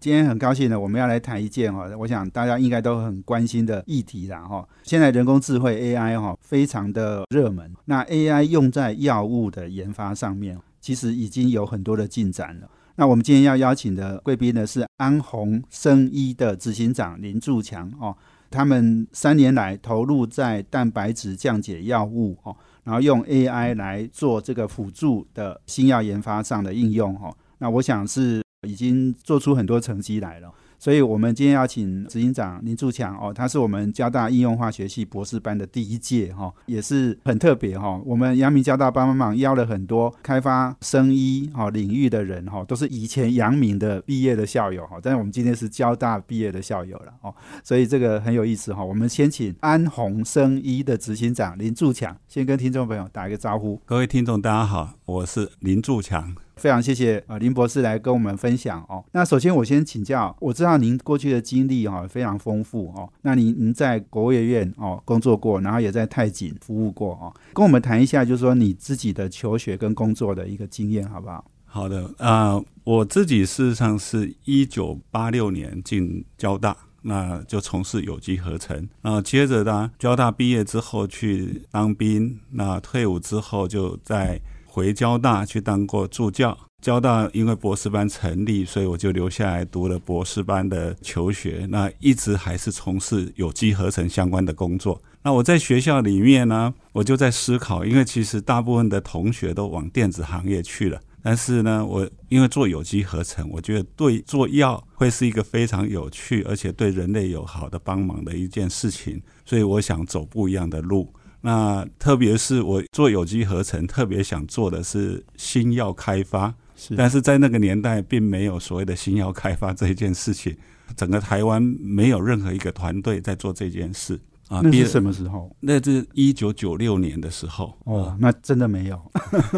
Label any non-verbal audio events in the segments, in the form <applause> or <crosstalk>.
今天很高兴呢，我们要来谈一件哈，我想大家应该都很关心的议题啦哈。现在人工智慧 AI 哈非常的热门，那 AI 用在药物的研发上面，其实已经有很多的进展了。那我们今天要邀请的贵宾呢是安宏生医的执行长林柱强哦，他们三年来投入在蛋白质降解药物哦，然后用 AI 来做这个辅助的新药研发上的应用哦。那我想是。已经做出很多成绩来了。所以，我们今天要请执行长林柱强哦，他是我们交大应用化学系博士班的第一届哈，也是很特别哈。我们阳明交大帮帮忙邀了很多开发生医哈领域的人哈，都是以前阳明的毕业的校友哈，但是我们今天是交大毕业的校友了哦，所以这个很有意思哈。我们先请安宏生医的执行长林柱强先跟听众朋友打一个招呼。各位听众，大家好，我是林柱强。非常谢谢呃林博士来跟我们分享哦。那首先我先请教，我知道您过去的经历哈非常丰富哦。那您您在国务院哦工作过，然后也在太景服务过哦，跟我们谈一下，就是说你自己的求学跟工作的一个经验好不好？好的啊，我自己事实上是一九八六年进交大，那就从事有机合成，那接着呢交大毕业之后去当兵，那退伍之后就在。回交大去当过助教，交大因为博士班成立，所以我就留下来读了博士班的求学。那一直还是从事有机合成相关的工作。那我在学校里面呢，我就在思考，因为其实大部分的同学都往电子行业去了，但是呢，我因为做有机合成，我觉得对做药会是一个非常有趣，而且对人类有好的帮忙的一件事情，所以我想走不一样的路。那特别是我做有机合成，特别想做的是新药开发，但是在那个年代并没有所谓的新药开发这一件事情，整个台湾没有任何一个团队在做这件事啊。那是什么时候？那是一九九六年的时候。哦，那真的没有。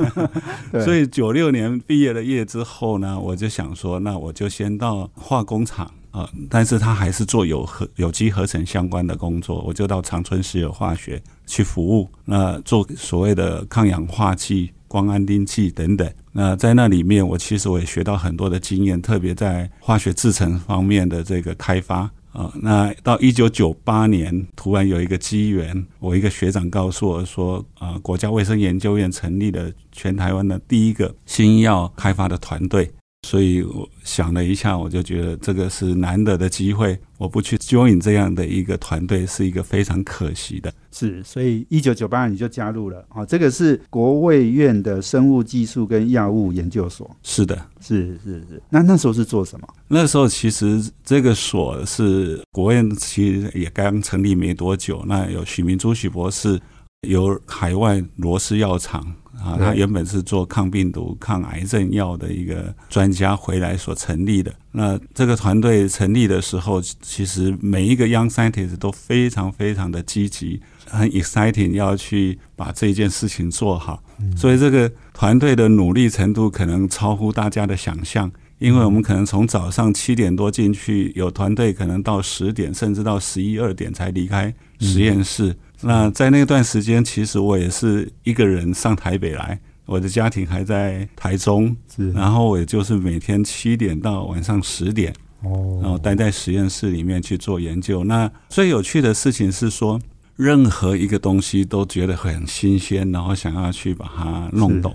<laughs> 所以九六年毕业了业之后呢，我就想说，那我就先到化工厂。啊，但是他还是做有合有机合成相关的工作，我就到长春石油化学去服务，那做所谓的抗氧化剂、光安定剂等等。那在那里面，我其实我也学到很多的经验，特别在化学制成方面的这个开发啊。那到一九九八年，突然有一个机缘，我一个学长告诉我说，啊，国家卫生研究院成立了全台湾的第一个新药开发的团队。所以我想了一下，我就觉得这个是难得的机会，我不去 join 这样的一个团队是一个非常可惜的。是，所以一九九八年你就加入了啊，这个是国卫院的生物技术跟药物研究所。是的，是是是。那那时候是做什么？那时候其实这个所是国卫院，其实也刚成立没多久。那有许明珠许博士，有海外罗氏药厂。啊，他原本是做抗病毒、抗癌症药的一个专家回来所成立的。那这个团队成立的时候，其实每一个 young scientist 都非常非常的积极，很 exciting，要去把这件事情做好。所以这个团队的努力程度可能超乎大家的想象，因为我们可能从早上七点多进去，有团队可能到十点，甚至到十一二点才离开实验室。那在那段时间，其实我也是一个人上台北来，我的家庭还在台中，然后我也就是每天七点到晚上十点，哦，然后待在实验室里面去做研究。那最有趣的事情是说，任何一个东西都觉得很新鲜，然后想要去把它弄懂。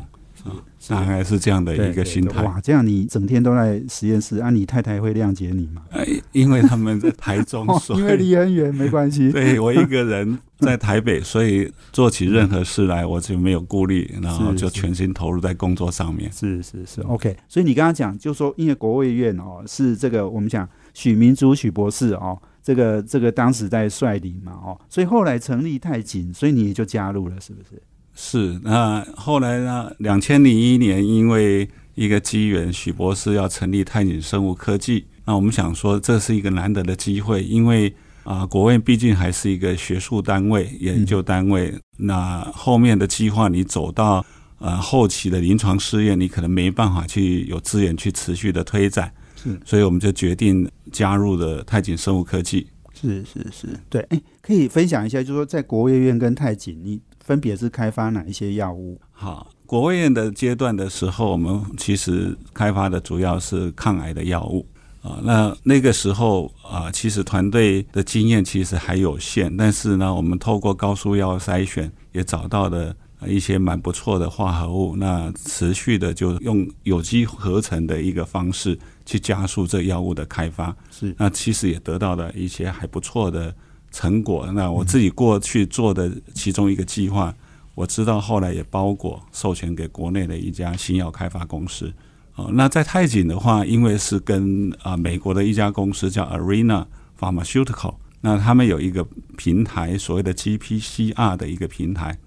大概是这样的一个心态。哇，这样你整天都在实验室，啊，你太太会谅解你吗？哎，因为他们在台中，<laughs> 因为离很远，没关系。<laughs> 对我一个人在台北，所以做起任何事来我就没有顾虑，然后就全心投入在工作上面。是是是，OK。所以你刚刚讲，就说因为国卫院哦，是这个我们讲许明珠许博士哦，这个这个当时在率领嘛哦，所以后来成立太紧，所以你也就加入了，是不是？是，那后来呢？两千零一年，因为一个机缘，许博士要成立泰景生物科技。那我们想说，这是一个难得的机会，因为啊，国院毕竟还是一个学术单位、研究单位，那后面的计划你走到呃后期的临床试验，你可能没办法去有资源去持续的推展，是，所以我们就决定加入了泰景生物科技。是是是，对，哎，可以分享一下，就是说在国卫院跟泰景，你分别是开发哪一些药物？好，国卫院的阶段的时候，我们其实开发的主要是抗癌的药物。啊，那那个时候啊，其实团队的经验其实还有限，但是呢，我们透过高速药筛选，也找到了一些蛮不错的化合物。那持续的就用有机合成的一个方式去加速这药物的开发。是，那其实也得到了一些还不错的成果。那我自己过去做的其中一个计划，我知道后来也包裹授权给国内的一家新药开发公司。哦，那在泰景的话，因为是跟啊美国的一家公司叫 Arena Pharmaceutical，那他们有一个平台，所谓的 GPCR 的一个平台。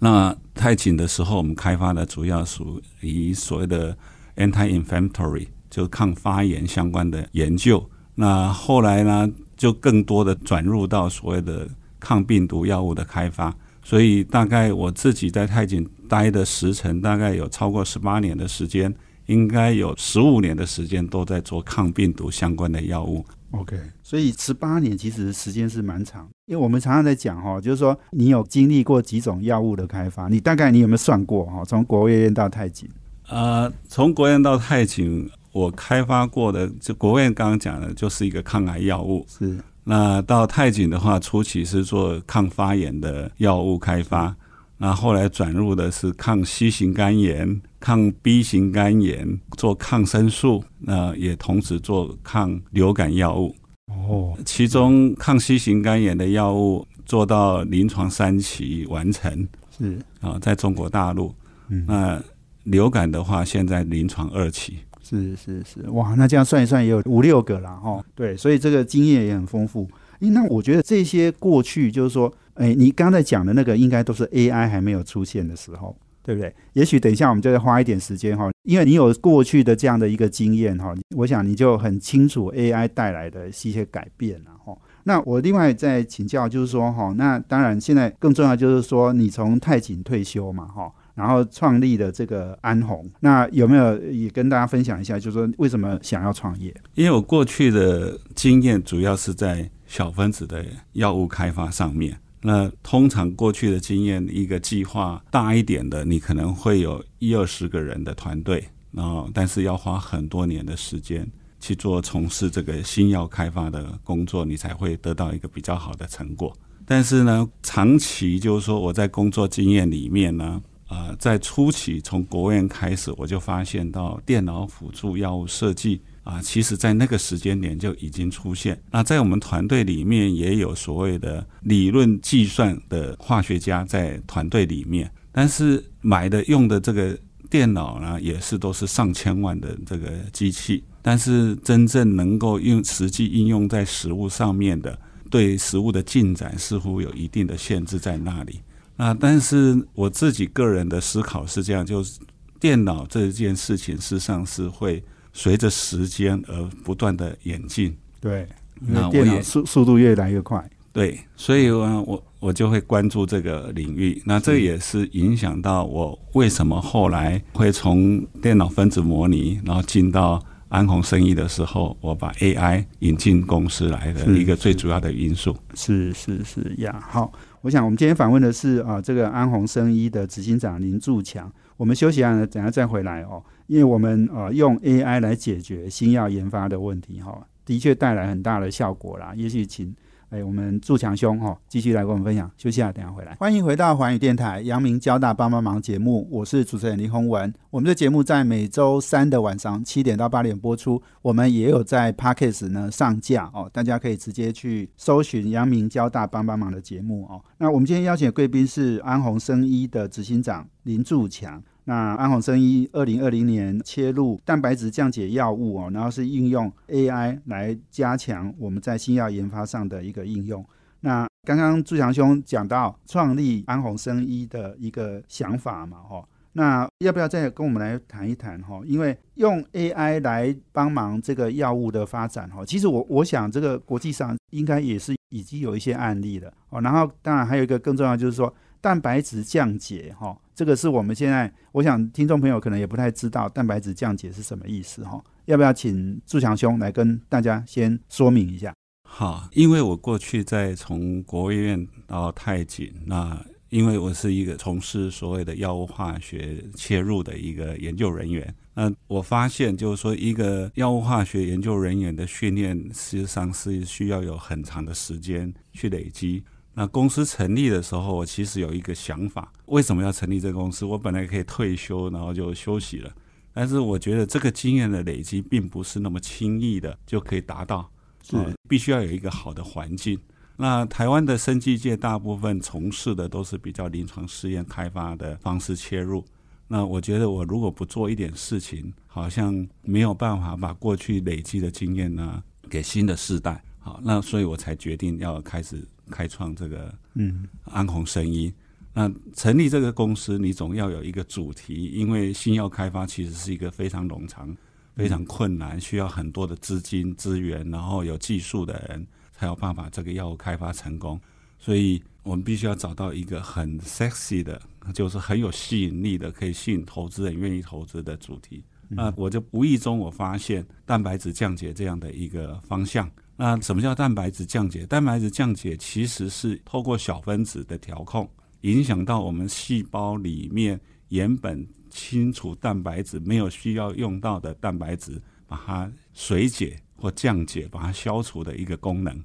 那泰景的时候，我们开发的主要属于所谓的 anti-inflammatory，就是抗发炎相关的研究。那后来呢，就更多的转入到所谓的抗病毒药物的开发。所以大概我自己在泰景待的时程，大概有超过十八年的时间。应该有十五年的时间都在做抗病毒相关的药物。OK，所以十八年其实时间是蛮长，因为我们常常在讲哈，就是说你有经历过几种药物的开发，你大概你有没有算过哈？从国务院到太景，呃，从国院到太景，我开发过的就国务院刚刚讲的，就是一个抗癌药物。是，那到泰景的话，初期是做抗发炎的药物开发。那后来转入的是抗 C 型肝炎、抗 B 型肝炎，做抗生素，那也同时做抗流感药物。哦，其中抗 C 型肝炎的药物做到临床三期完成，是啊，在中国大陆。嗯，那流感的话，现在临床二期。是是是，哇，那这样算一算也有五六个了哈。对，所以这个经验也很丰富。那我觉得这些过去就是说。哎，你刚才讲的那个应该都是 AI 还没有出现的时候，对不对？也许等一下我们就再花一点时间哈，因为你有过去的这样的一个经验哈，我想你就很清楚 AI 带来的一些改变了哈。那我另外再请教，就是说哈，那当然现在更重要就是说，你从太景退休嘛哈，然后创立的这个安红，那有没有也跟大家分享一下，就是说为什么想要创业？因为我过去的经验主要是在小分子的药物开发上面。那通常过去的经验，一个计划大一点的，你可能会有一二十个人的团队，然后但是要花很多年的时间去做从事这个新药开发的工作，你才会得到一个比较好的成果。但是呢，长期就是说我在工作经验里面呢，呃，在初期从国务院开始，我就发现到电脑辅助药物设计。啊，其实，在那个时间点就已经出现。那在我们团队里面，也有所谓的理论计算的化学家在团队里面。但是买的用的这个电脑呢，也是都是上千万的这个机器。但是真正能够用实际应用在实物上面的，对实物的进展似乎有一定的限制在那里。啊，但是我自己个人的思考是这样：，就是电脑这件事情，事实上是会。随着时间而不断的演进，对，那电脑速速度越来越快，对，所以呢，我我就会关注这个领域。那这也是影响到我为什么后来会从电脑分子模拟，然后进到安宏生意的时候，我把 AI 引进公司来的一个最主要的因素。是是是呀，好，我想我们今天访问的是啊，这个安宏生医的执行长林柱强。我们休息一下，等下再回来哦。因为我们呃用 AI 来解决新药研发的问题，哈，的确带来很大的效果啦。也许请。哎，我们祝强兄哈，继续来跟我们分享。休息下，等下回来。欢迎回到环宇电台阳明交大帮帮忙节目，我是主持人林宏文。我们的节目在每周三的晚上七点到八点播出，我们也有在 Podcast 呢上架哦，大家可以直接去搜寻阳明交大帮帮忙的节目哦。那我们今天邀请的贵宾是安宏生医的执行长林祝强。那安宏生医二零二零年切入蛋白质降解药物哦，然后是应用 AI 来加强我们在新药研发上的一个应用。那刚刚朱强兄讲到创立安宏生医的一个想法嘛，哈，那要不要再跟我们来谈一谈哈？因为用 AI 来帮忙这个药物的发展哈，其实我我想这个国际上应该也是已经有一些案例了哦。然后当然还有一个更重要就是说蛋白质降解哈，这个是我们现在我想听众朋友可能也不太知道蛋白质降解是什么意思哈。要不要请祝强兄来跟大家先说明一下？好，因为我过去在从国务院到太井那。因为我是一个从事所谓的药物化学切入的一个研究人员，那我发现就是说，一个药物化学研究人员的训练，实际上是需要有很长的时间去累积。那公司成立的时候，我其实有一个想法，为什么要成立这个公司？我本来可以退休，然后就休息了，但是我觉得这个经验的累积，并不是那么轻易的就可以达到，是必须要有一个好的环境。那台湾的生技界大部分从事的都是比较临床试验开发的方式切入。那我觉得我如果不做一点事情，好像没有办法把过去累积的经验呢给新的世代。好，那所以我才决定要开始开创这个嗯安红生医。那成立这个公司，你总要有一个主题，因为新药开发其实是一个非常冗长、非常困难，需要很多的资金资源，然后有技术的人。才有办法这个药物开发成功，所以我们必须要找到一个很 sexy 的，就是很有吸引力的，可以吸引投资人愿意投资的主题。那我就无意中我发现蛋白质降解这样的一个方向。那什么叫蛋白质降解？蛋白质降解其实是透过小分子的调控，影响到我们细胞里面原本清除蛋白质没有需要用到的蛋白质，把它水解。或降解，把它消除的一个功能，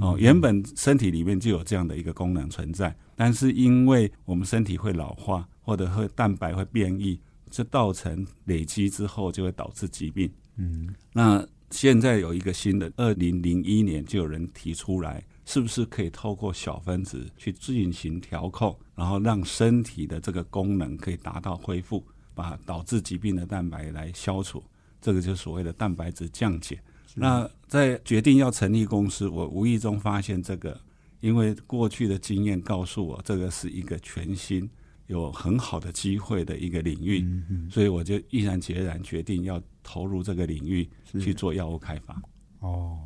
哦，原本身体里面就有这样的一个功能存在，但是因为我们身体会老化，或者会蛋白会变异，这造成累积之后就会导致疾病。嗯，那现在有一个新的，二零零一年就有人提出来，是不是可以透过小分子去进行调控，然后让身体的这个功能可以达到恢复，把导致疾病的蛋白来消除，这个就是所谓的蛋白质降解。那在决定要成立公司，我无意中发现这个，因为过去的经验告诉我，这个是一个全新、有很好的机会的一个领域，所以我就毅然决然决定要投入这个领域去做药物开发。哦，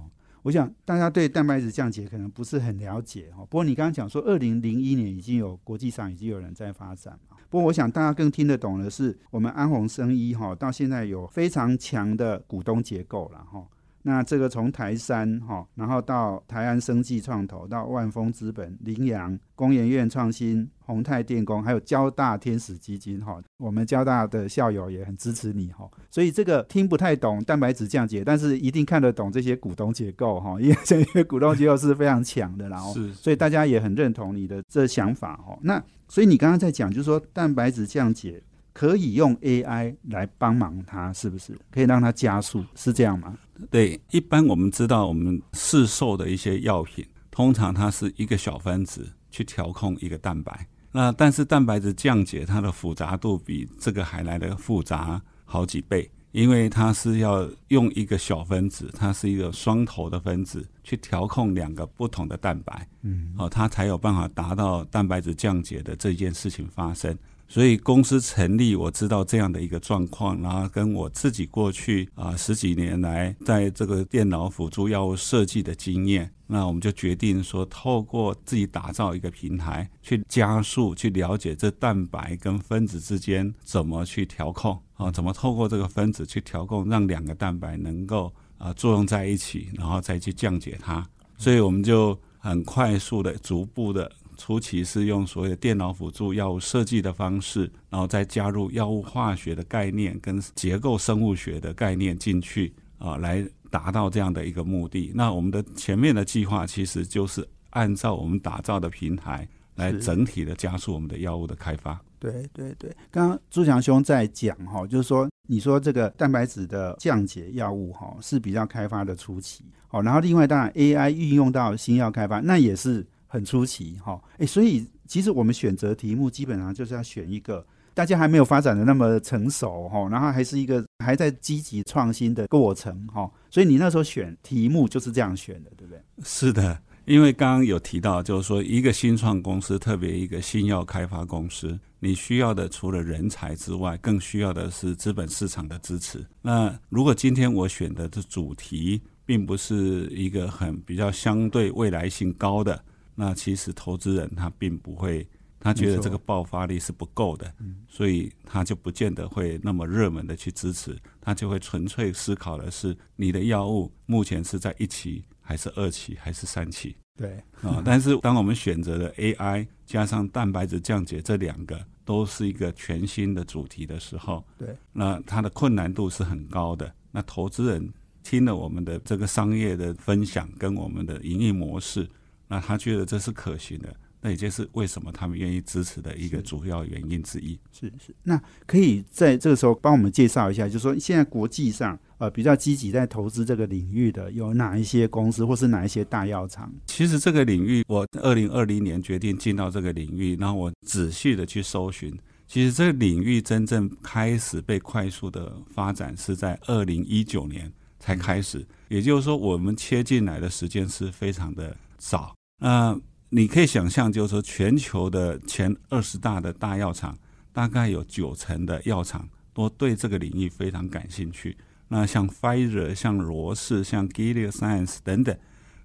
我想大家对蛋白质降解可能不是很了解哦。不过你刚刚讲说，二零零一年已经有国际上已经有人在发展嘛。不过我想大家更听得懂的是，我们安宏生医哈到现在有非常强的股东结构了哈。那这个从台山哈，然后到台安生技创投，到万丰资本、羚羊、工研院创新、宏泰电工，还有交大天使基金哈，我们交大的校友也很支持你哈。所以这个听不太懂蛋白质降解，但是一定看得懂这些股东结构哈，因为这些股东结构是非常强的，然后所以大家也很认同你的这想法哈。那所以你刚刚在讲，就是说蛋白质降解。可以用 AI 来帮忙它，是不是可以让它加速？是这样吗？对，一般我们知道，我们市售的一些药品，通常它是一个小分子去调控一个蛋白。那但是蛋白质降解，它的复杂度比这个还来的复杂好几倍，因为它是要用一个小分子，它是一个双头的分子去调控两个不同的蛋白，嗯，哦，它才有办法达到蛋白质降解的这件事情发生。所以公司成立，我知道这样的一个状况，然后跟我自己过去啊十几年来在这个电脑辅助药物设计的经验，那我们就决定说，透过自己打造一个平台，去加速去了解这蛋白跟分子之间怎么去调控啊，怎么透过这个分子去调控，让两个蛋白能够啊作用在一起，然后再去降解它。所以我们就很快速的、逐步的。初期是用所谓的电脑辅助药物设计的方式，然后再加入药物化学的概念跟结构生物学的概念进去啊，来达到这样的一个目的。那我们的前面的计划其实就是按照我们打造的平台来整体的加速我们的药物的开发。对对对，刚刚朱强兄在讲哈，就是说你说这个蛋白质的降解药物哈是比较开发的初期，好，然后另外当然 AI 运用到新药开发，那也是。很出奇哈，哎，所以其实我们选择题目基本上就是要选一个大家还没有发展的那么成熟哈，然后还是一个还在积极创新的过程哈，所以你那时候选题目就是这样选的，对不对？是的，因为刚刚有提到，就是说一个新创公司，特别一个新药开发公司，你需要的除了人才之外，更需要的是资本市场的支持。那如果今天我选的这主题，并不是一个很比较相对未来性高的，那其实投资人他并不会，他觉得这个爆发力是不够的，所以他就不见得会那么热门的去支持，他就会纯粹思考的是你的药物目前是在一期。还是二期还是三期？对啊，但是当我们选择了 AI 加上蛋白质降解这两个都是一个全新的主题的时候，对，那它的困难度是很高的。那投资人听了我们的这个商业的分享跟我们的盈利模式，那他觉得这是可行的。那也就是为什么他们愿意支持的一个主要原因之一。是是，那可以在这个时候帮我们介绍一下，就是说现在国际上呃比较积极在投资这个领域的有哪一些公司，或是哪一些大药厂？其实这个领域，我二零二零年决定进到这个领域，然后我仔细的去搜寻，其实这个领域真正开始被快速的发展是在二零一九年才开始，也就是说我们切进来的时间是非常的早。那你可以想象，就是说，全球的前二十大的大药厂，大概有九成的药厂都对这个领域非常感兴趣。那像 Pfizer、像罗氏、像 Gilead Science 等等，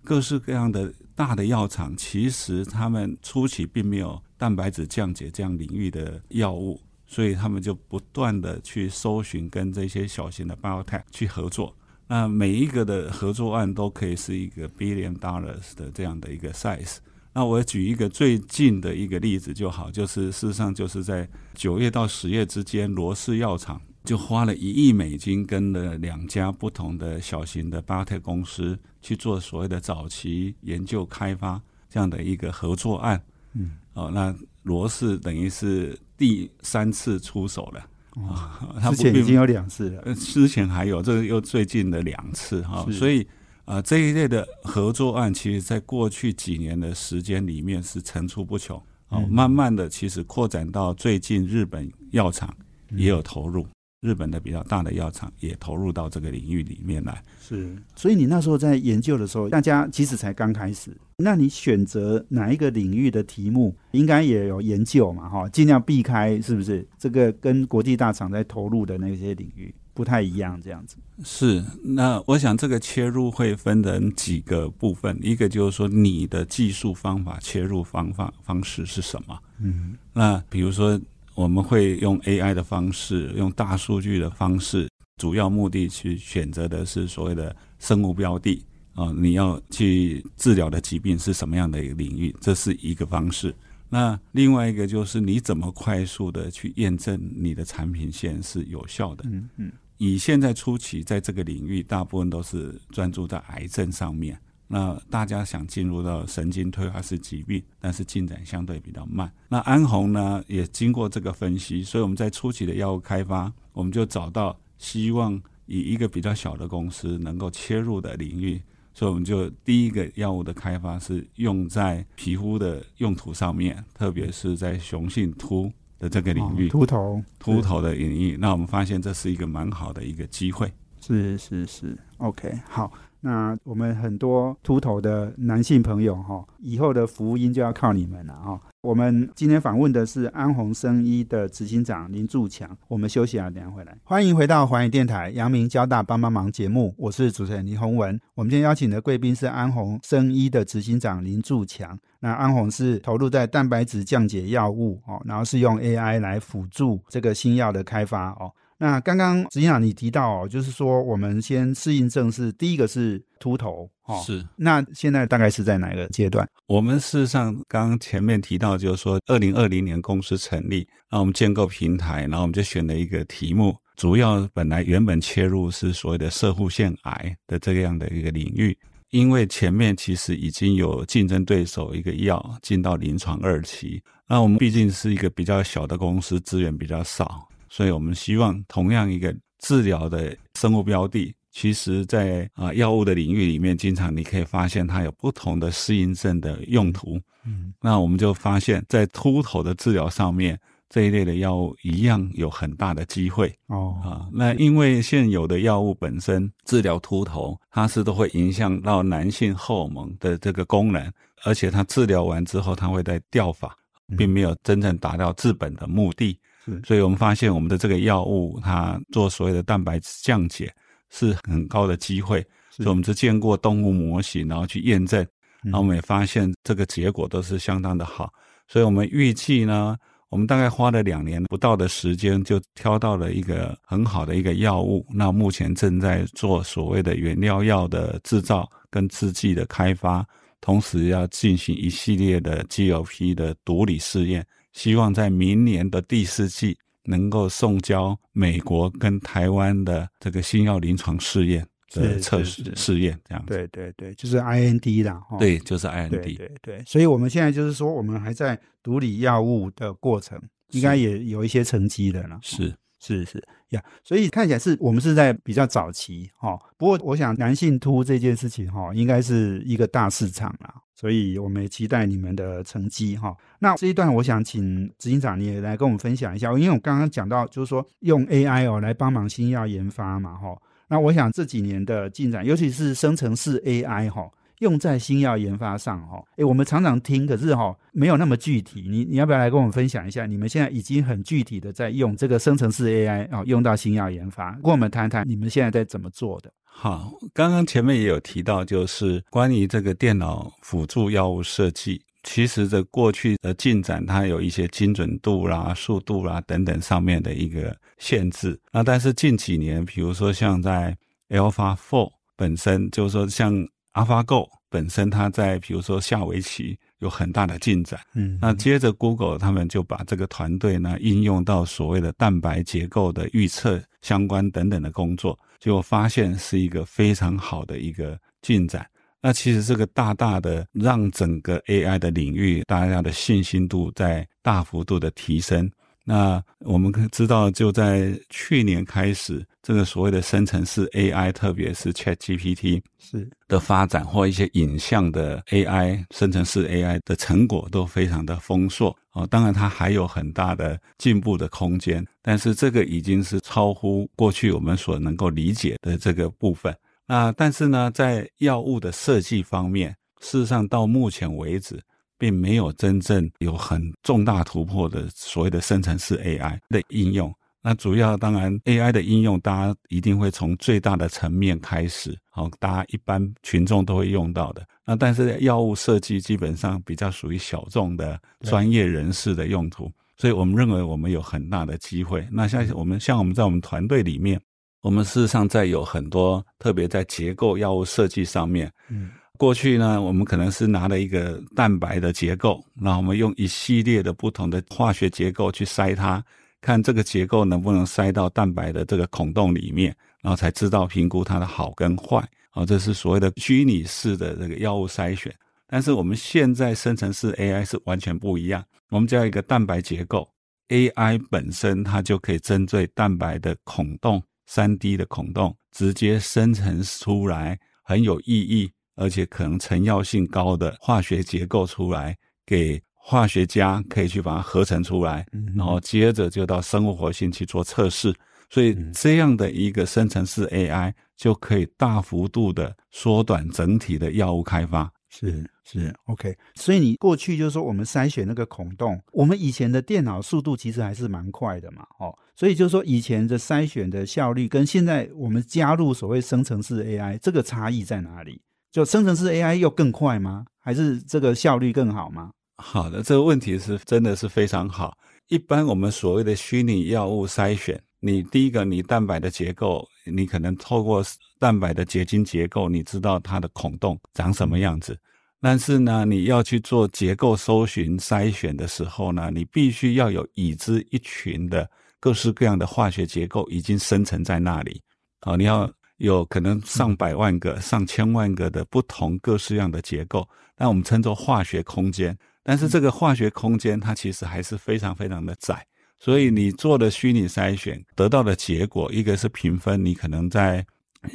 各式各样的大的药厂，其实他们初期并没有蛋白质降解这样领域的药物，所以他们就不断的去搜寻跟这些小型的 biotech 去合作。那每一个的合作案都可以是一个 billion dollars 的这样的一个 size。那我举一个最近的一个例子就好，就是事实上就是在九月到十月之间，罗氏药厂就花了一亿美金，跟了两家不同的小型的巴特公司去做所谓的早期研究开发这样的一个合作案。嗯，哦，那罗氏等于是第三次出手了啊，<laughs> 之前已经有两次了，之前还有这个又最近的两次哈，所以。啊，这一类的合作案，其实在过去几年的时间里面是层出不穷。哦，慢慢的，其实扩展到最近，日本药厂也有投入，日本的比较大的药厂也投入到这个领域里面来。是，所以你那时候在研究的时候，大家其实才刚开始，那你选择哪一个领域的题目，应该也有研究嘛？哈，尽量避开，是不是？这个跟国际大厂在投入的那些领域。不太一样，这样子是。那我想这个切入会分成几个部分，一个就是说你的技术方法切入方法方式是什么？嗯，那比如说我们会用 AI 的方式，用大数据的方式，主要目的去选择的是所谓的生物标的啊，你要去治疗的疾病是什么样的一个领域，这是一个方式。那另外一个就是你怎么快速的去验证你的产品线是有效的？嗯嗯。以现在初期在这个领域，大部分都是专注在癌症上面。那大家想进入到神经退化是疾病，但是进展相对比较慢。那安红呢，也经过这个分析，所以我们在初期的药物开发，我们就找到希望以一个比较小的公司能够切入的领域，所以我们就第一个药物的开发是用在皮肤的用途上面，特别是在雄性秃。的这个领域，秃头，秃头的领域，那我们发现这是一个蛮好的一个机会。是是是，OK，好。那我们很多秃头的男性朋友哈，以后的福音就要靠你们了哈。我们今天访问的是安鸿生医的执行长林柱强。我们休息啊，等下回来。欢迎回到环宇电台阳明交大帮帮忙节目，我是主持人林宏文。我们今天邀请的贵宾是安鸿生医的执行长林柱强。那安鸿是投入在蛋白质降解药物哦，然后是用 AI 来辅助这个新药的开发哦。那刚刚实际上你提到，就是说我们先适应症是第一个是秃头，哦，是。那现在大概是在哪个阶段？我们事实上刚刚前面提到，就是说二零二零年公司成立，那我们建构平台，然后我们就选了一个题目，主要本来原本切入是所谓的射护腺癌的这样的一个领域，因为前面其实已经有竞争对手一个药进到临床二期，那我们毕竟是一个比较小的公司，资源比较少。所以我们希望同样一个治疗的生物标的，其实在啊药物的领域里面，经常你可以发现它有不同的适应症的用途。嗯，那我们就发现，在秃头的治疗上面，这一类的药物一样有很大的机会哦啊。那因为现有的药物本身治疗秃头，它是都会影响到男性荷尔蒙的这个功能，而且它治疗完之后，它会在掉发，并没有真正达到治本的目的。是所以我们发现我们的这个药物，它做所谓的蛋白质降解是很高的机会。所以我们是见过动物模型，然后去验证，然后我们也发现这个结果都是相当的好。所以我们预计呢。我们大概花了两年不到的时间，就挑到了一个很好的一个药物。那目前正在做所谓的原料药的制造跟制剂的开发，同时要进行一系列的 GLP 的毒理试验，希望在明年的第四季能够送交美国跟台湾的这个新药临床试验。的测试试验这样子，对对对，就是 IND 啦，对，就是 IND，对对对，所以我们现在就是说，我们还在独立药物的过程，应该也有一些成绩的了，是是是呀，所以看起来是我们是在比较早期哈，不过我想男性秃这件事情哈，应该是一个大市场啦，所以我们也期待你们的成绩哈。那这一段我想请执行长你也来跟我们分享一下，因为我刚刚讲到就是说用 AI 哦来帮忙新药研发嘛哈。那我想这几年的进展，尤其是生成式 AI 哈，用在新药研发上哈，诶，我们常常听，可是哈没有那么具体。你你要不要来跟我们分享一下？你们现在已经很具体的在用这个生成式 AI 啊，用到新药研发，跟我们谈谈你们现在在怎么做的？好，刚刚前面也有提到，就是关于这个电脑辅助药物设计。其实这过去的进展，它有一些精准度啦、速度啦等等上面的一个限制。那但是近几年，比如说像在 AlphaFour 本身，就是说像 AlphaGo 本身，它在比如说下围棋有很大的进展。嗯，那接着 Google 他们就把这个团队呢应用到所谓的蛋白结构的预测相关等等的工作，结果发现是一个非常好的一个进展。那其实这个大大的让整个 AI 的领域大家的信心度在大幅度的提升。那我们知道，就在去年开始，这个所谓的生成式 AI，特别是 ChatGPT 是的发展，或一些影像的 AI 生成式 AI 的成果都非常的丰硕哦。当然，它还有很大的进步的空间，但是这个已经是超乎过去我们所能够理解的这个部分。那但是呢，在药物的设计方面，事实上到目前为止，并没有真正有很重大突破的所谓的生成式 AI 的应用。那主要当然 AI 的应用，大家一定会从最大的层面开始，好，大家一般群众都会用到的。那但是药物设计基本上比较属于小众的专业人士的用途，所以我们认为我们有很大的机会。那像我们像我们在我们团队里面。我们事实上在有很多，特别在结构药物设计上面，嗯，过去呢，我们可能是拿了一个蛋白的结构，那我们用一系列的不同的化学结构去筛它，看这个结构能不能塞到蛋白的这个孔洞里面，然后才知道评估它的好跟坏。啊，这是所谓的虚拟式的这个药物筛选。但是我们现在生成式 AI 是完全不一样，我们叫一个蛋白结构 AI 本身，它就可以针对蛋白的孔洞。三 D 的孔洞直接生成出来很有意义，而且可能成药性高的化学结构出来，给化学家可以去把它合成出来，然后接着就到生物活性去做测试。所以这样的一个生成式 AI 就可以大幅度的缩短整体的药物开发。是是 OK，所以你过去就是说我们筛选那个孔洞，我们以前的电脑速度其实还是蛮快的嘛，哦，所以就是说以前的筛选的效率跟现在我们加入所谓生成式 AI 这个差异在哪里？就生成式 AI 又更快吗？还是这个效率更好吗？好的，这个问题是真的是非常好。一般我们所谓的虚拟药物筛选，你第一个你蛋白的结构，你可能透过蛋白的结晶结构，你知道它的孔洞长什么样子。但是呢，你要去做结构搜寻筛选的时候呢，你必须要有已知一群的各式各样的化学结构已经生成在那里。啊，你要有可能上百万个、上千万个的不同各式样的结构，那我们称作化学空间。但是这个化学空间它其实还是非常非常的窄，所以你做的虚拟筛选得到的结果，一个是评分，你可能在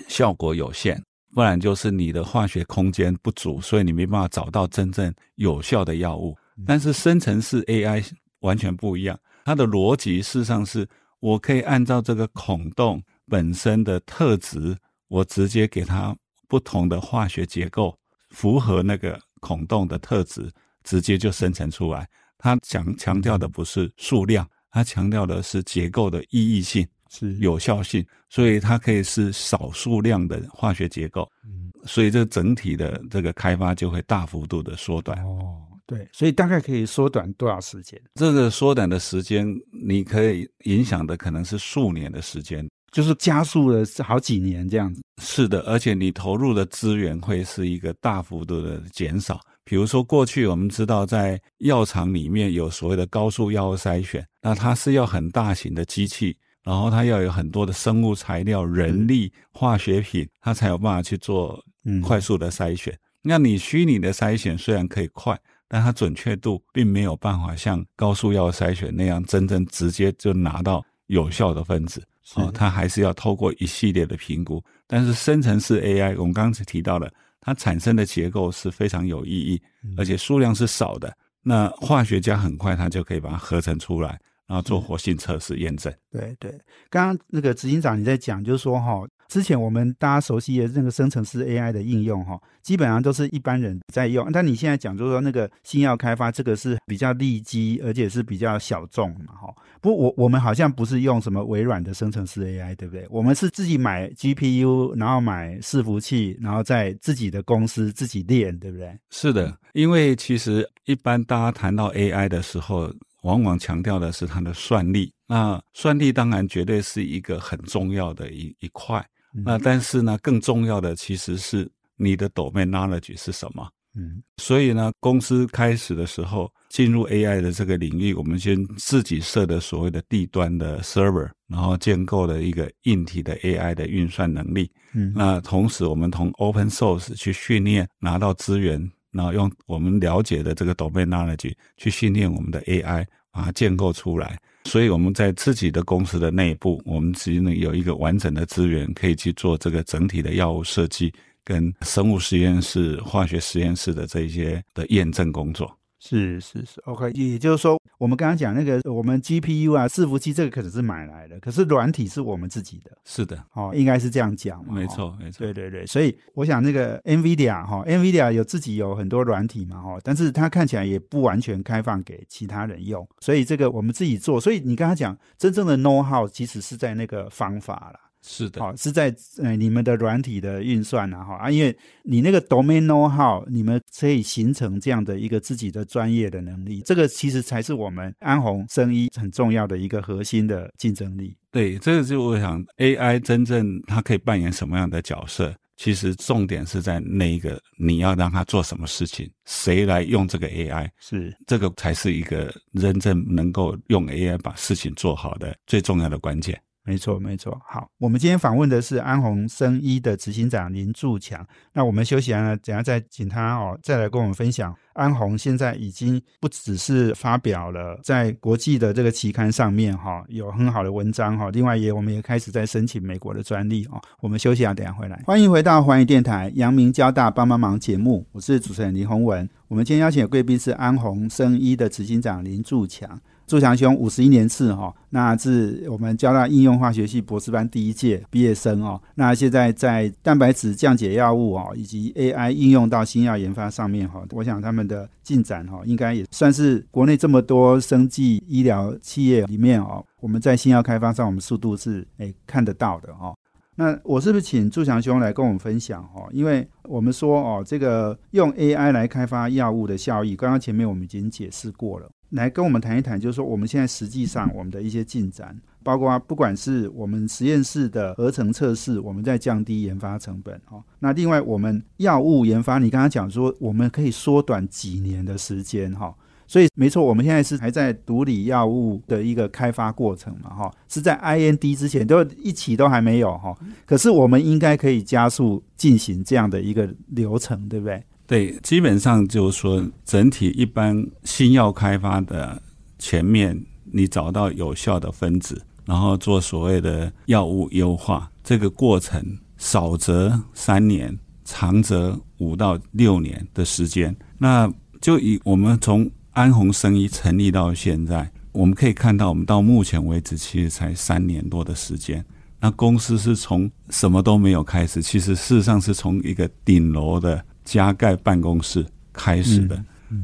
效果有限。不然就是你的化学空间不足，所以你没办法找到真正有效的药物。但是生成式 AI 完全不一样，它的逻辑事实上是我可以按照这个孔洞本身的特质，我直接给它不同的化学结构，符合那个孔洞的特质，直接就生成出来。它强强调的不是数量，它强调的是结构的意义性。是有效性，所以它可以是少数量的化学结构，嗯，所以这整体的这个开发就会大幅度的缩短。哦，对，所以大概可以缩短多少时间？这个缩短的时间，你可以影响的可能是数年的时间，就是加速了好几年这样子。是的，而且你投入的资源会是一个大幅度的减少。比如说，过去我们知道在药厂里面有所谓的高速药物筛选，那它是要很大型的机器。然后它要有很多的生物材料、人力、化学品，它才有办法去做快速的筛选。那你虚拟的筛选虽然可以快，但它准确度并没有办法像高速药筛选那样真正直接就拿到有效的分子。哦，它还是要透过一系列的评估。但是生成式 AI，我们刚才提到了，它产生的结构是非常有意义，而且数量是少的。那化学家很快他就可以把它合成出来。然后做活性测试验证。对对，刚刚那个执行长你在讲，就是说哈，之前我们大家熟悉的那个生成式 AI 的应用哈，基本上都是一般人在用。但你现在讲，就是说那个新药开发，这个是比较利基，而且是比较小众嘛哈。不我我们好像不是用什么微软的生成式 AI，对不对？我们是自己买 GPU，然后买伺服器，然后在自己的公司自己练，对不对？是的，因为其实一般大家谈到 AI 的时候。往往强调的是它的算力，那算力当然绝对是一个很重要的一一块。那但是呢，更重要的其实是你的 domain knowledge 是什么。嗯，所以呢，公司开始的时候进入 AI 的这个领域，我们先自己设的所谓的地端的 server，然后建构了一个硬体的 AI 的运算能力。嗯，那同时我们从 open source 去训练，拿到资源。然后用我们了解的这个 domain knowledge 去训练我们的 AI，把它建构出来。所以我们在自己的公司的内部，我们其实有一个完整的资源，可以去做这个整体的药物设计跟生物实验室、化学实验室的这些的验证工作。是是是，OK，也就是说，我们刚刚讲那个，我们 GPU 啊，伺服器这个可能是买来的，可是软体是我们自己的。是的，哦，应该是这样讲嘛。没错，没错。对对对，所以我想那个 NVIDIA 哈，NVIDIA 有自己有很多软体嘛哈，但是它看起来也不完全开放给其他人用，所以这个我们自己做。所以你刚刚讲，真正的 know how 其实是在那个方法了。是的，好是在呃你们的软体的运算啊哈啊，因为你那个 domain know how，你们可以形成这样的一个自己的专业的能力，这个其实才是我们安红生医很重要的一个核心的竞争力。对，这个就我想 AI 真正它可以扮演什么样的角色，其实重点是在那一个你要让它做什么事情，谁来用这个 AI，是这个才是一个真正能够用 AI 把事情做好的最重要的关键。没错，没错。好，我们今天访问的是安宏生医的执行长林柱强。那我们休息完了，等下再请他哦，再来跟我们分享。安宏现在已经不只是发表了在国际的这个期刊上面哈，有很好的文章哈。另外也，我们也开始在申请美国的专利哦。我们休息下，等下回来。欢迎回到环宇电台阳明交大帮帮忙节目，我是主持人林宏文。我们今天邀请的贵宾是安宏生医的执行长林柱强。朱强兄五十一年次哈，那是我们交大应用化学系博士班第一届毕业生哦。那现在在蛋白质降解药物哦，以及 AI 应用到新药研发上面哈，我想他们的进展哈，应该也算是国内这么多生技医疗企业里面哦，我们在新药开发上，我们速度是诶看得到的哈。那我是不是请朱强兄来跟我们分享哈？因为我们说哦，这个用 AI 来开发药物的效益，刚刚前面我们已经解释过了。来跟我们谈一谈，就是说我们现在实际上我们的一些进展，包括不管是我们实验室的合成测试，我们在降低研发成本哦。那另外我们药物研发，你刚刚讲说我们可以缩短几年的时间哈。所以没错，我们现在是还在独立药物的一个开发过程嘛哈，是在 IND 之前都一起都还没有哈。可是我们应该可以加速进行这样的一个流程，对不对？对，基本上就是说，整体一般新药开发的前面，你找到有效的分子，然后做所谓的药物优化，这个过程少则三年，长则五到六年的时间。那就以我们从安宏生医成立到现在，我们可以看到，我们到目前为止其实才三年多的时间。那公司是从什么都没有开始，其实事实上是从一个顶楼的加盖办公室开始的。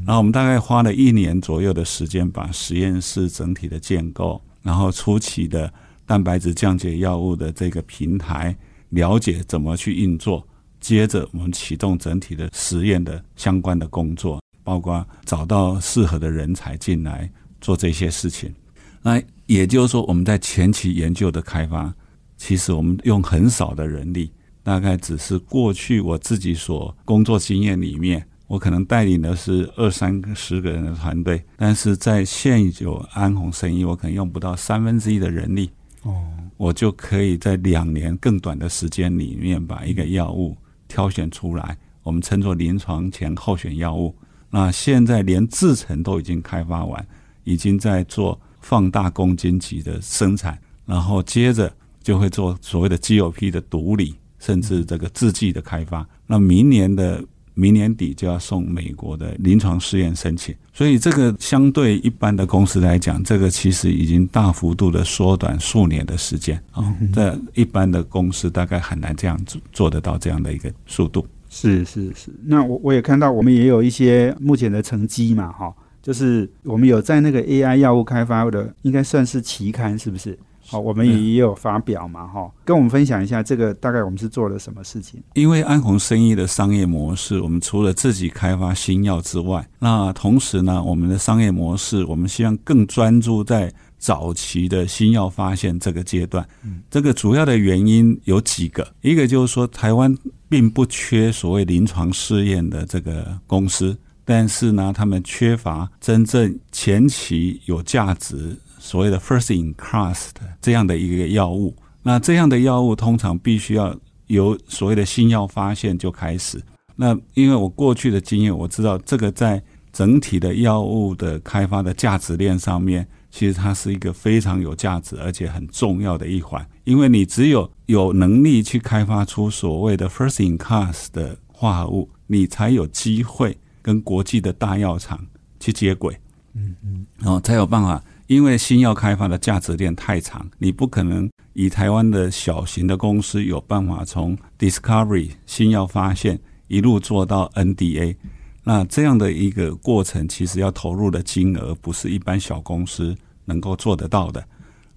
然后我们大概花了一年左右的时间，把实验室整体的建构，然后初期的蛋白质降解药物的这个平台，了解怎么去运作。接着我们启动整体的实验的相关的工作，包括找到适合的人才进来做这些事情。那也就是说，我们在前期研究的开发。其实我们用很少的人力，大概只是过去我自己所工作经验里面，我可能带领的是二三十个人的团队，但是在现有安红生意，我可能用不到三分之一的人力，哦，我就可以在两年更短的时间里面把一个药物挑选出来，我们称作临床前候选药物。那现在连制程都已经开发完，已经在做放大公斤级的生产，然后接着。就会做所谓的 GOP 的独立，甚至这个制剂的开发。那明年的明年底就要送美国的临床试验申请，所以这个相对一般的公司来讲，这个其实已经大幅度的缩短数年的时间啊。这一般的公司大概很难这样做做得到这样的一个速度。是是是。那我我也看到我们也有一些目前的成绩嘛，哈，就是我们有在那个 AI 药物开发的，应该算是期刊，是不是？好，我们也有发表嘛，哈，跟我们分享一下这个大概我们是做了什么事情？因为安红生意的商业模式，我们除了自己开发新药之外，那同时呢，我们的商业模式，我们希望更专注在早期的新药发现这个阶段。这个主要的原因有几个，一个就是说，台湾并不缺所谓临床试验的这个公司，但是呢，他们缺乏真正前期有价值。所谓的 first in class 的这样的一个药物，那这样的药物通常必须要由所谓的新药发现就开始。那因为我过去的经验，我知道这个在整体的药物的开发的价值链上面，其实它是一个非常有价值而且很重要的一环。因为你只有有能力去开发出所谓的 first in class 的化合物，你才有机会跟国际的大药厂去接轨。嗯嗯，然后才有办法。因为新药开发的价值链太长，你不可能以台湾的小型的公司有办法从 discovery 新药发现一路做到 NDA，那这样的一个过程，其实要投入的金额不是一般小公司能够做得到的。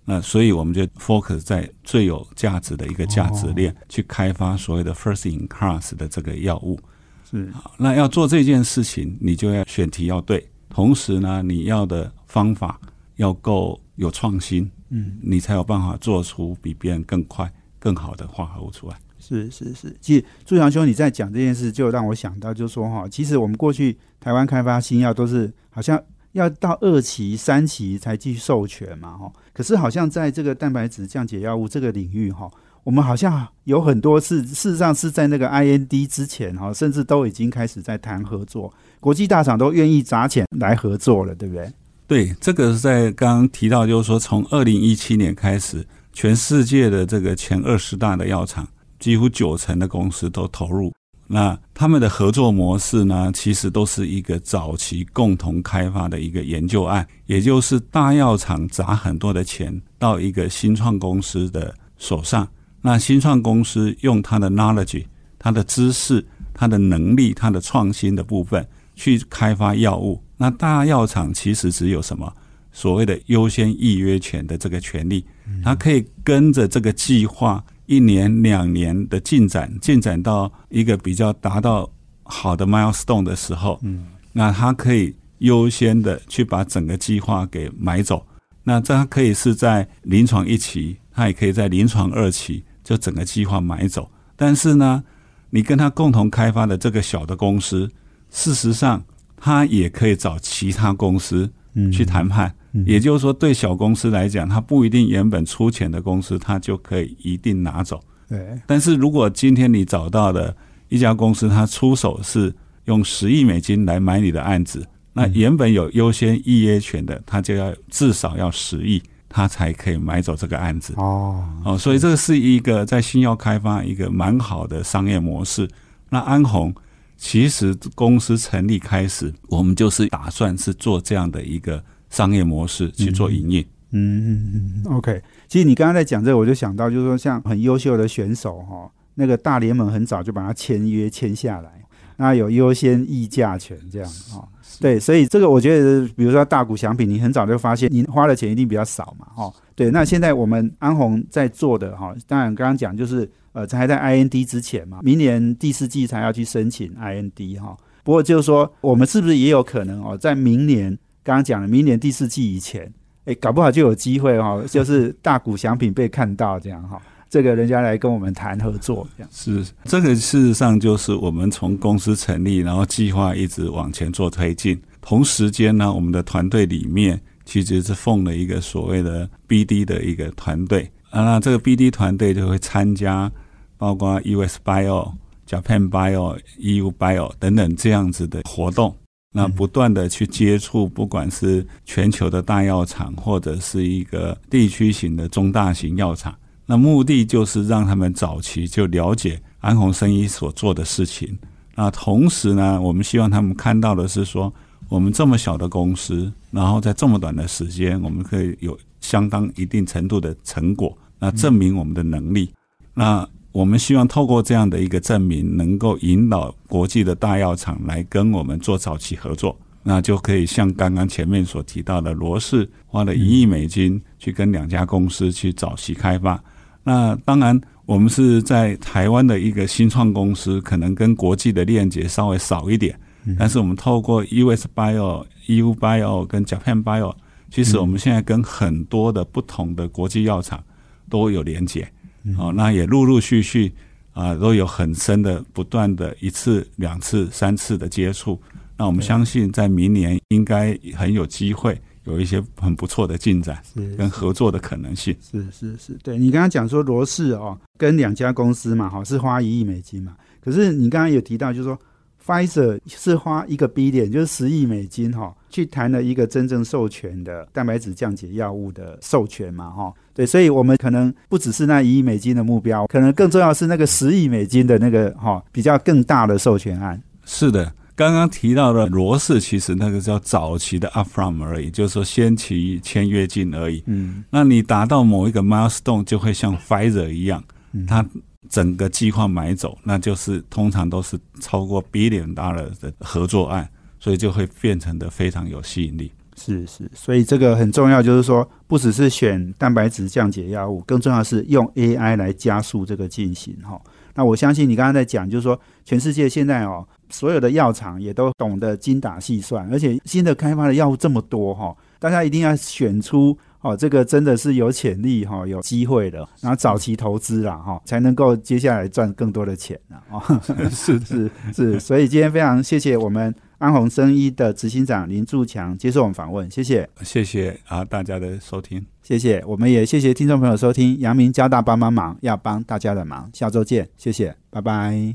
那所以我们就 focus 在最有价值的一个价值链去开发所谓的 first in class 的这个药物。是，那要做这件事情，你就要选题要对，同时呢，你要的方法。要够有创新，嗯，你才有办法做出比别人更快、更好的化合物出来。是是是，其实朱强兄你在讲这件事，就让我想到，就说哈，其实我们过去台湾开发新药都是好像要到二期、三期才去授权嘛，哈。可是好像在这个蛋白质降解药物这个领域，哈，我们好像有很多事，事实上是在那个 IND 之前，哈，甚至都已经开始在谈合作，国际大厂都愿意砸钱来合作了，对不对？对，这个是在刚刚提到，就是说从二零一七年开始，全世界的这个前二十大的药厂，几乎九成的公司都投入。那他们的合作模式呢，其实都是一个早期共同开发的一个研究案，也就是大药厂砸很多的钱到一个新创公司的手上，那新创公司用它的 knowledge、它的知识、它的能力、它的创新的部分去开发药物。那大药厂其实只有什么所谓的优先预约权的这个权利，它可以跟着这个计划一年两年的进展，进展到一个比较达到好的 milestone 的时候，嗯，那它可以优先的去把整个计划给买走。那这它可以是在临床一期，它也可以在临床二期就整个计划买走。但是呢，你跟他共同开发的这个小的公司，事实上。他也可以找其他公司去谈判，也就是说，对小公司来讲，他不一定原本出钱的公司，他就可以一定拿走。对。但是如果今天你找到的一家公司，他出手是用十亿美金来买你的案子，那原本有优先预约权的，他就要至少要十亿，他才可以买走这个案子。哦哦，所以这个是一个在新药开发一个蛮好的商业模式。那安红。其实公司成立开始，我们就是打算是做这样的一个商业模式去做营运。嗯，OK。其实你刚刚在讲这个，我就想到，就是说像很优秀的选手哈，那个大联盟很早就把他签约签下来，那有优先议价权这样哈。对，所以这个我觉得，比如说大股祥品，你很早就发现，你花的钱一定比较少嘛，哈。对，那现在我们安红在做的哈，当然刚刚讲就是呃，还在 IND 之前嘛，明年第四季才要去申请 IND 哈。不过就是说，我们是不是也有可能哦，在明年刚刚讲的明年第四季以前，哎，搞不好就有机会哈，就是大股祥品被看到这样哈，这个人家来跟我们谈合作这样。是，这个事实上就是我们从公司成立，然后计划一直往前做推进，同时间呢，我们的团队里面其实是奉了一个所谓的 BD 的一个团队啊，那这个 BD 团队就会参加，包括 US Bio。Japan Bio、EU Bio 等等这样子的活动，那不断的去接触，不管是全球的大药厂，或者是一个地区型的中大型药厂，那目的就是让他们早期就了解安宏生医所做的事情。那同时呢，我们希望他们看到的是说，我们这么小的公司，然后在这么短的时间，我们可以有相当一定程度的成果，那证明我们的能力。那我们希望透过这样的一个证明，能够引导国际的大药厂来跟我们做早期合作，那就可以像刚刚前面所提到的，罗氏花了一亿美金去跟两家公司去早期开发。那当然，我们是在台湾的一个新创公司，可能跟国际的链接稍微少一点，但是我们透过 US Bio、EU Bio 跟 Japan Bio，其实我们现在跟很多的不同的国际药厂都有连接。哦，那也陆陆续续啊，都有很深的、不断的一次、两次、三次的接触。那我们相信，在明年应该很有机会有一些很不错的进展，跟合作的可能性。是是是，对你刚刚讲说罗氏哦，跟两家公司嘛，哈，是花一亿美金嘛。可是你刚刚有提到，就是说。Pfizer 是花一个 B 点，就是十亿美金哈，去谈了一个真正授权的蛋白质降解药物的授权嘛哈，对，所以我们可能不只是那一亿美金的目标，可能更重要是那个十亿美金的那个哈比较更大的授权案。是的，刚刚提到的罗氏其实那个叫早期的 Upfront 而已，就是说先期签约金而已。嗯，那你达到某一个 milestone 就会像 Pfizer 一样，它。整个计划买走，那就是通常都是超过 billion dollar 的合作案，所以就会变成的非常有吸引力。是是，所以这个很重要，就是说不只是选蛋白质降解药物，更重要是用 AI 来加速这个进行哈。那我相信你刚刚在讲，就是说全世界现在哦，所有的药厂也都懂得精打细算，而且新的开发的药物这么多哈，大家一定要选出。哦，这个真的是有潜力哈，有机会的，然后早期投资了哈，才能够接下来赚更多的钱呢啊！<laughs> <laughs> 是是是，所以今天非常谢谢我们安宏生医的执行长林柱强接受我们访问，谢谢谢谢啊大家的收听，谢谢，我们也谢谢听众朋友收听，阳明交大帮帮忙，要帮大家的忙，下周见，谢谢，拜拜。